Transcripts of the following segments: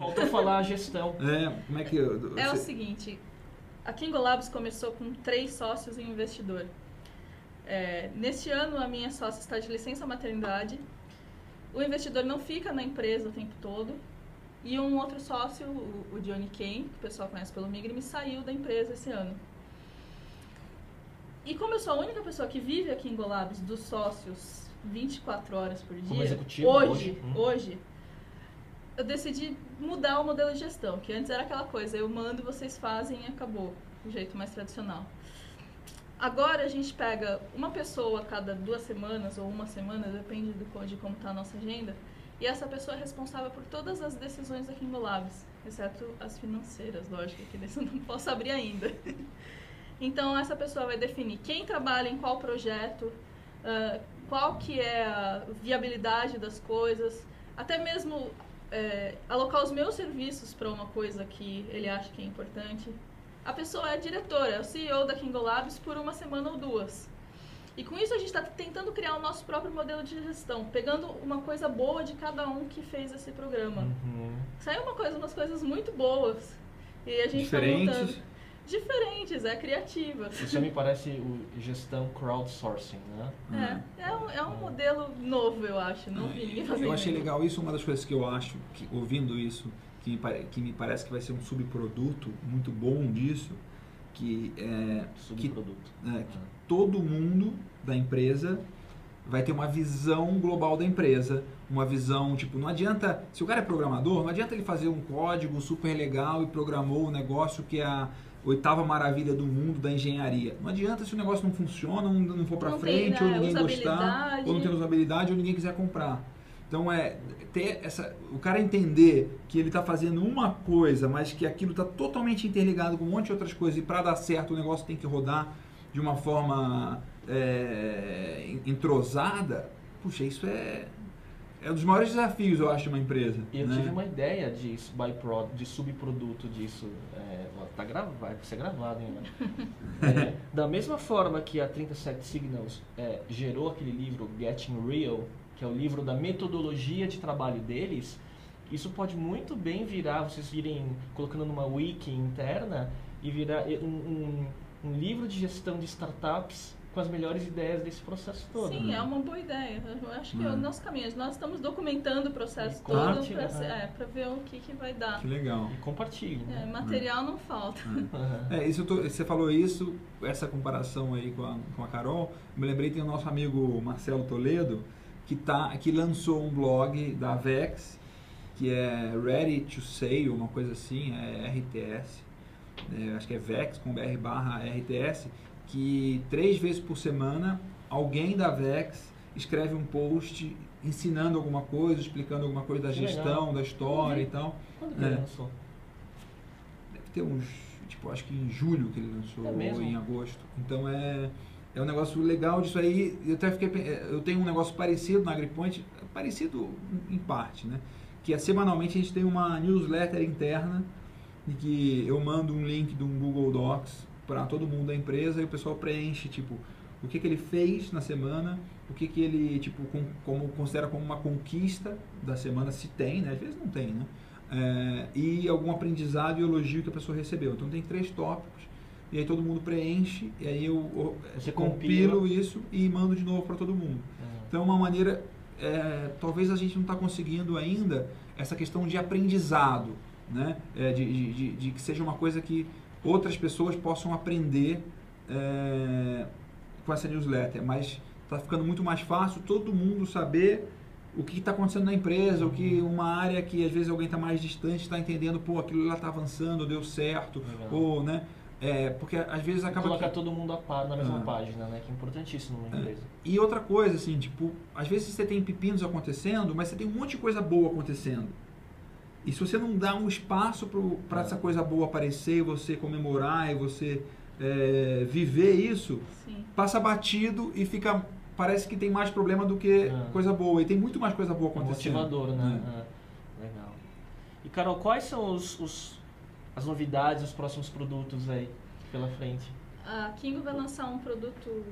Faltou falar a gestão. É, como é que... eu- É o seguinte, a Kingo Labs começou com três sócios e um investidor. É, neste ano, a minha sócia está de licença maternidade. O investidor não fica na empresa o tempo todo. E um outro sócio, o, o Johnny Kane, que o pessoal conhece pelo Migrime, saiu da empresa esse ano. E como eu sou a única pessoa que vive aqui em Golabs dos sócios 24 horas por dia, Como executivo, hoje, hoje, hum. hoje, eu decidi mudar o modelo de gestão, que antes era aquela coisa, eu mando, vocês fazem e acabou, o jeito mais tradicional. Agora a gente pega uma pessoa a cada duas semanas ou uma semana, depende de como está a nossa agenda, e essa pessoa é responsável por todas as decisões aqui no Labs, exceto as financeiras, lógico, que desse eu não posso abrir ainda. Então essa pessoa vai definir quem trabalha em qual projeto, ah, qual que é a viabilidade das coisas, até mesmo é, alocar os meus serviços para uma coisa que ele acha que é importante. A pessoa é a diretora, é o CEO da Kingo Labs por uma semana ou duas. E com isso a gente está tentando criar o nosso próprio modelo de gestão, pegando uma coisa boa de cada um que fez esse programa. Uhum. Saiu uma coisa, umas coisas muito boas. E a gente tá Diferentes. montando. Diferentes, é criativa. Isso me parece o gestão crowdsourcing, né? É, é um, é um modelo novo, eu acho. Não vi ninguém fazendo. Eu achei legal isso, uma das coisas que eu acho, que, ouvindo isso, que me, pare- que me parece que vai ser um subproduto muito bom disso, que é que, Subproduto. é, que todo mundo da empresa vai ter uma visão global da empresa, uma visão, tipo, não adianta, se o cara é programador, não adianta ele fazer um código super legal e programou o negócio que é a oitava maravilha do mundo da engenharia. Não adianta se o negócio não funciona, não, não for para tem, frente, né, ou ninguém gostar, ou não tem usabilidade, ou ninguém quiser comprar. Então é ter essa, o cara entender que ele está fazendo uma coisa, mas que aquilo está totalmente interligado com um monte de outras coisas e para dar certo o negócio tem que rodar de uma forma é, entrosada. Puxa, isso é é um dos maiores desafios, eu acho, de uma empresa. E eu né? tive uma ideia de byproduct, de subproduto disso. É, ó, tá gravado, vai ser gravado, hein? É, da mesma forma que a 37 Signals é, gerou aquele livro Getting Real, que é o livro da metodologia de trabalho deles, isso pode muito bem virar, vocês irem colocando numa wiki interna e virar um, um, um livro de gestão de startups com as melhores ideias desse processo todo. Sim, né? é uma boa ideia. Eu acho que é o nosso caminho. Nós estamos documentando o processo todo para né? ver o que, que vai dar. Que legal. E compartilhe. É, Né? material não falta. Aham. É, isso eu tô- você falou isso, essa comparação aí com a, com a Carol, me lembrei tem o nosso amigo Marcelo Toledo, que, tá, que lançou um blog da Vex, que é Ready to Sale, uma coisa assim, é RTS, é, acho que é Vex com BR barra RTS, que três vezes por semana alguém da Vex escreve um post ensinando alguma coisa, explicando alguma coisa da gestão, legal. da história e Uhum. tal. Quando que É. ele lançou? Deve ter uns, tipo, acho que em julho que ele lançou, É ou em agosto. Então é, é um negócio legal disso aí. Eu até fiquei, pe- eu tenho um negócio parecido na AgriPoint, parecido em parte, né? Que é semanalmente a gente tem uma newsletter interna em que eu mando um link de um Google Docs para todo mundo da empresa e o pessoal preenche, tipo, o que, que ele fez na semana, o que, que ele, tipo, com- como considera como uma conquista da semana, se tem, né? Às vezes não tem, né? É, e algum aprendizado e elogio que a pessoa recebeu. Então tem três tópicos e aí todo mundo preenche e aí eu, eu compilo compila. isso e mando de novo para todo mundo. Então é uma maneira, é, talvez a gente não está conseguindo ainda essa questão de aprendizado, né? É, de, de, de- de que seja uma coisa que outras pessoas possam aprender é, com essa newsletter, mas está ficando muito mais fácil todo mundo saber o que está acontecendo na empresa, o que uma área que às vezes alguém está mais distante está entendendo, pô, aquilo lá está avançando, deu certo, Legal. ou, né? É, porque às vezes acaba Colocar que- todo mundo a par na mesma Ah. página, né? Que é importantíssimo numa É. empresa. E outra coisa, assim, tipo, às vezes você tem pepinos acontecendo, mas você tem um monte de coisa boa acontecendo. E se você não dá um espaço para É. essa coisa boa aparecer e você comemorar e você é, viver isso, Sim. passa batido e fica. Parece que tem mais problema do que É. coisa boa. E tem muito mais coisa boa É acontecendo. motivador, né? É. Legal. E Carol, quais são os, os- as novidades, os próximos produtos aí pela frente? A Kingo vai lançar um produto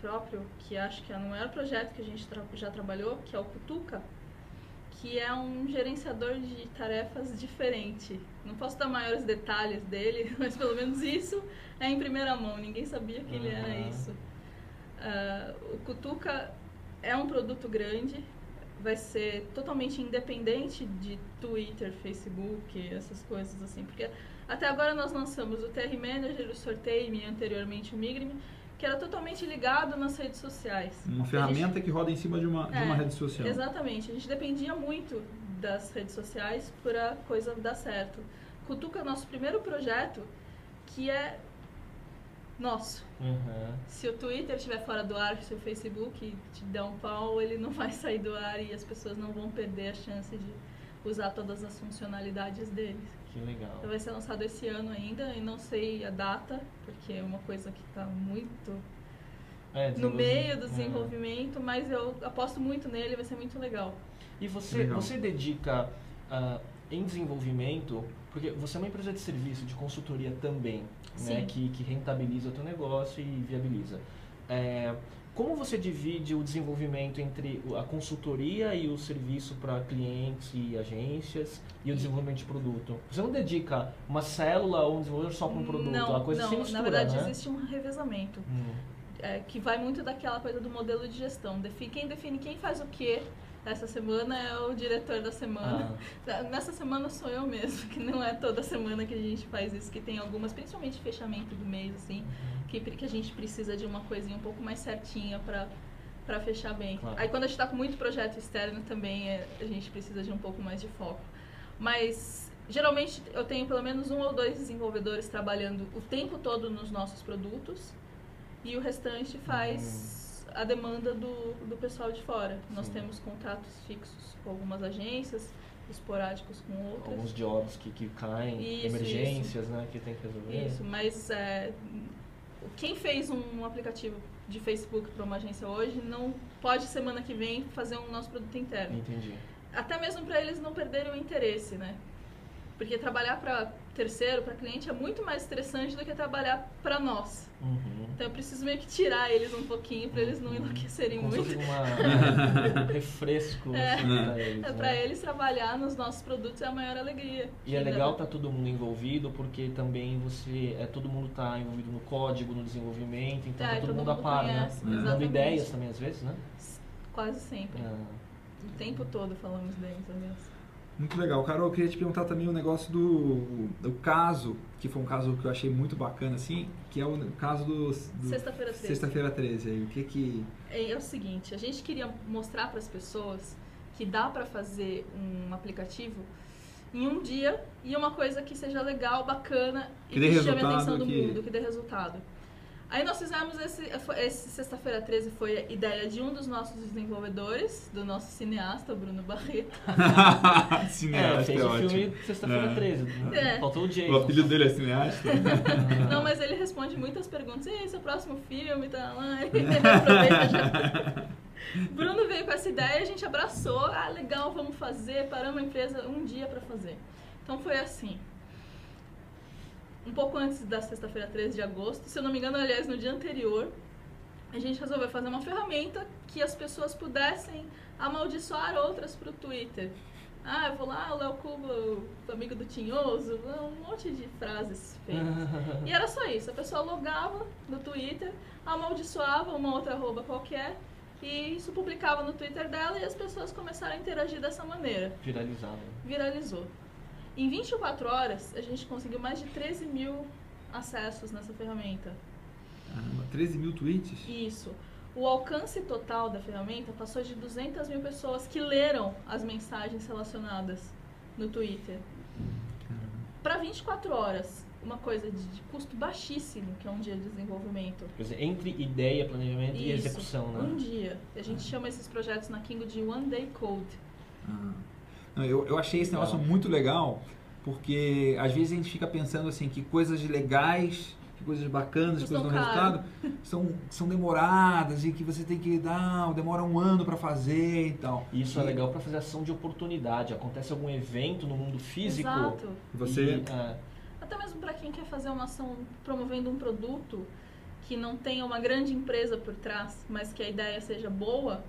próprio, que acho que é no maior projeto que a gente tra- já trabalhou, que é o Cutuca, que é um gerenciador de tarefas diferente. Não posso dar maiores detalhes dele, mas pelo menos isso é em primeira mão. Ninguém sabia que ele era Uhum. isso. Ah, o Cutuca é um produto grande, vai ser totalmente independente de Twitter, Facebook, essas coisas assim, porque até agora nós lançamos o TR Manager, o Sorteio e anteriormente o Migrim, que era totalmente ligado nas redes sociais. Uma A gente- ferramenta que roda em cima de uma, de uma É, rede social. Exatamente. A gente dependia muito das redes sociais para a coisa dar certo. Cutuca é nosso primeiro projeto que é nosso. Uhum. Se o Twitter estiver fora do ar, se o Facebook te der um pau, ele não vai sair do ar e as pessoas não vão perder a chance de usar todas as funcionalidades deles. Que legal. Então vai ser lançado esse ano ainda e não sei a data, porque é uma coisa que está muito É, no meio do é. desenvolvimento, mas eu aposto muito nele, vai ser muito legal. E você, Legal. você dedica ah, em desenvolvimento, porque você é uma empresa de serviço, de consultoria também, né, Sim. que, que rentabiliza o teu negócio e viabiliza. É, como você divide o desenvolvimento entre a consultoria e o serviço para clientes e agências e o desenvolvimento de produto? Você não dedica uma célula ou um desenvolvedor só para um produto, Não, a coisa não se mistura, na verdade né? existe um revezamento, Hum, é, que vai muito daquela coisa do modelo de gestão. Defi- Quem define quem faz o quê essa semana é o diretor da semana. ah, Nessa semana sou eu mesmo, que não é toda semana que a gente faz isso, que tem algumas, principalmente fechamento do mês, assim, que, que a gente precisa de uma coisinha um pouco mais certinha pra, pra fechar bem. Claro. Aí quando a gente tá com muito projeto externo também, é, a gente precisa de um pouco mais de foco. Mas geralmente eu tenho pelo menos um ou dois desenvolvedores trabalhando o tempo todo nos nossos produtos e o restante faz a demanda do, do pessoal de fora. Nós Sim. temos contratos fixos com algumas agências, esporádicos com outras. alguns jobs que, que caem, Isso, emergências, né, que tem que resolver. Isso, mas é, quem fez um aplicativo de Facebook para uma agência hoje não pode semana que vem fazer um nosso produto interno. Entendi. Até mesmo para eles não perderem o interesse, né? Porque trabalhar para terceiro, para cliente é muito mais estressante do que trabalhar para nós. Uhum. Então eu preciso meio que tirar eles um pouquinho para eles não enlouquecerem Como muito. uma, um refresco É. assim, pra eles. É, né? para eles trabalhar nos nossos produtos é a maior alegria. E é legal estar todo mundo envolvido, porque também você. É, todo mundo está envolvido no código, no desenvolvimento, então É, tá todo, todo mundo a mundo par, né? conhece, Dando exatamente. ideias também às vezes, né? Quase sempre. É. O tempo todo falamos deles, aliás. Muito legal. Carol, eu queria te perguntar também o negócio do, do caso, que foi um caso que eu achei muito bacana, assim, que é o caso do... do Sexta-feira 13. Sexta-feira 13 aí. O que que... É, é o seguinte, a gente queria mostrar para as pessoas que dá para fazer um aplicativo em um dia e uma coisa que seja legal, bacana e Que que, chame a atenção do que- mundo, que dê resultado. Aí nós fizemos esse, esse sexta-feira 13 foi a ideia de um dos nossos desenvolvedores, do nosso cineasta, Bruno Barreto. É, cineasta, fez é o ótimo. filme Sexta-feira É. 13. né? É. Faltou o Jason. O apelido dele é cineasta? Não, mas ele responde muitas perguntas. E aí, seu próximo filme tá lá? Aproveita já. Bruno veio com essa ideia, a gente abraçou. Ah, legal, vamos fazer. Paramos a empresa um dia pra fazer. Então foi assim. Um pouco antes da sexta-feira, 13 de agosto, se eu não me engano, aliás, no dia anterior, a gente resolveu fazer uma ferramenta que as pessoas pudessem amaldiçoar outras pro Twitter. Ah, eu vou lá, o Léo Cuba, o amigo do Tinhoso, um monte de frases feitas. E era só isso, a pessoa logava no Twitter, amaldiçoava uma outra arroba qualquer e isso publicava no Twitter dela e as pessoas começaram a interagir dessa maneira. Viralizado. Viralizou. Em 24 horas, a gente conseguiu mais de 13 mil acessos nessa ferramenta. Caramba, 13 mil tweets? Isso. O alcance total da ferramenta passou de 200 mil pessoas que leram as mensagens relacionadas no Twitter. Para 24 horas, uma coisa de, de custo baixíssimo, que é um dia de desenvolvimento. Quer dizer, entre ideia, planejamento e Isso, execução, né? Um dia. A gente chama esses projetos na Kingo de One Day Code. Ah. Eu, eu achei esse Legal. negócio muito legal, porque às vezes a gente fica pensando assim que coisas legais, que coisas bacanas, que coisas caro. resultado, são, são demoradas e que você tem que dar, demora um ano para fazer e tal. E Isso é E legal para fazer ação de oportunidade. Acontece algum evento no mundo físico. Exato. Você e, é, Até mesmo para quem quer fazer uma ação promovendo um produto que não tenha uma grande empresa por trás, mas que a ideia seja boa,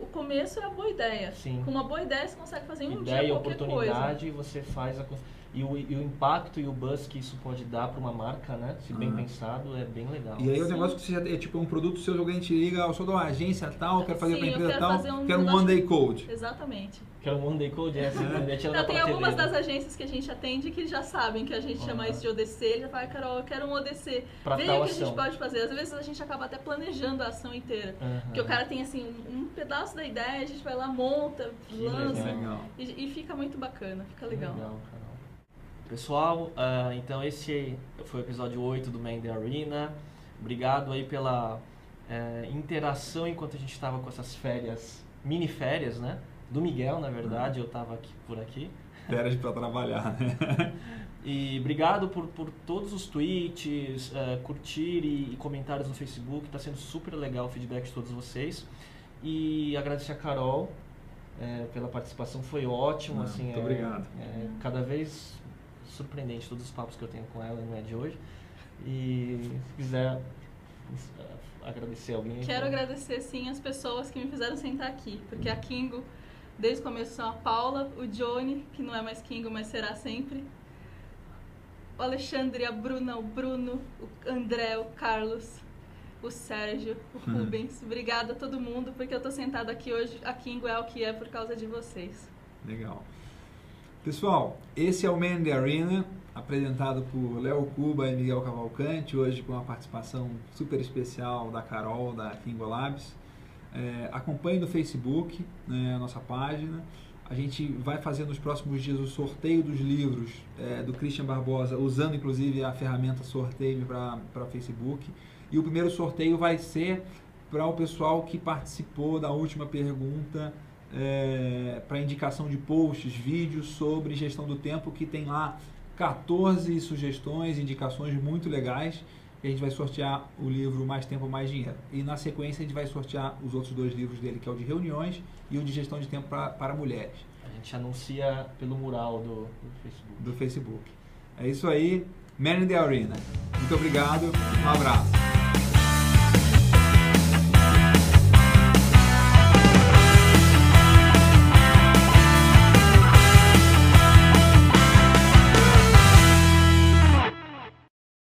o começo é a boa ideia. Sim. Com uma boa ideia você consegue fazer em um Ideia, dia qualquer oportunidade, você faz a coisa. E o, e o impacto e o buzz que isso pode dar para uma marca, né? Se bem Uhum. pensado, é bem legal. E aí o Sim. negócio que você já é tipo um produto seu, alguém te liga, eu sou de uma agência tal, quero fazer Sim, pra eu empresa quero tal, fazer um quero um one day code. Exatamente. Que é o One Day Code, é assim, né? Não, da tem algumas das agências que a gente atende que já sabem que a gente chama Aham. isso de ODC. Ele já fala, Carol, eu quero um ODC. Pra Vê tal o que a gente ação. pode fazer. Às vezes a gente acaba até planejando a ação inteira. Aham. Porque o cara tem assim um, um pedaço da ideia, a gente vai lá, monta, Que lança. legal. E, e fica muito bacana, fica legal. Carol. Pessoal, ah, então esse foi o episódio 8 do Man the Arena. Obrigado aí pela eh, interação enquanto a gente estava com essas férias, mini férias, né? Do Miguel, na verdade, eu estava aqui por aqui. Férias pra trabalhar, né? E obrigado por, por todos os tweets, eh, curtir e, e comentários no Facebook. Está sendo super legal o feedback de todos vocês. E agradecer a Carol eh, pela participação, foi ótimo. Não, assim, muito é- obrigado. é cada vez surpreendente todos os papos que eu tenho com ela, não é de hoje. E se quiser eh, agradecer alguém. Quero então- agradecer sim as pessoas que me fizeram sentar aqui, porque a Kingo, desde o começo são a Paula, o Johnny, que não é mais Kingo, mas será sempre. O Alexandre, a Bruna, o Bruno, o André, o Carlos, o Sérgio, o Hum. Rubens. Obrigada a todo mundo, porque eu tô sentada aqui hoje. A Kingo é o que é por causa de vocês. Legal. Pessoal, esse é o Man the Arena, apresentado por Léo Cuba e Miguel Cavalcante, hoje com a participação super especial da Carol, da Kingo Labs. É, acompanhe no Facebook, né, a nossa página. A gente vai fazer nos próximos dias o sorteio dos livros é, do Christian Barbosa, usando inclusive a ferramenta sorteio para Facebook. E o primeiro sorteio vai ser para o pessoal que participou da última pergunta para indicação de posts, vídeos sobre gestão do tempo, que tem lá 14 sugestões, indicações muito legais. E a gente vai sortear o livro Mais Tempo, Mais Dinheiro. E na sequência a gente vai sortear os outros dois livros dele, que é o de reuniões e o de gestão de tempo pra, para mulheres, A gente anuncia pelo mural do, do Facebook. do Facebook. É isso aí, Man in the Arena. Muito obrigado, um abraço.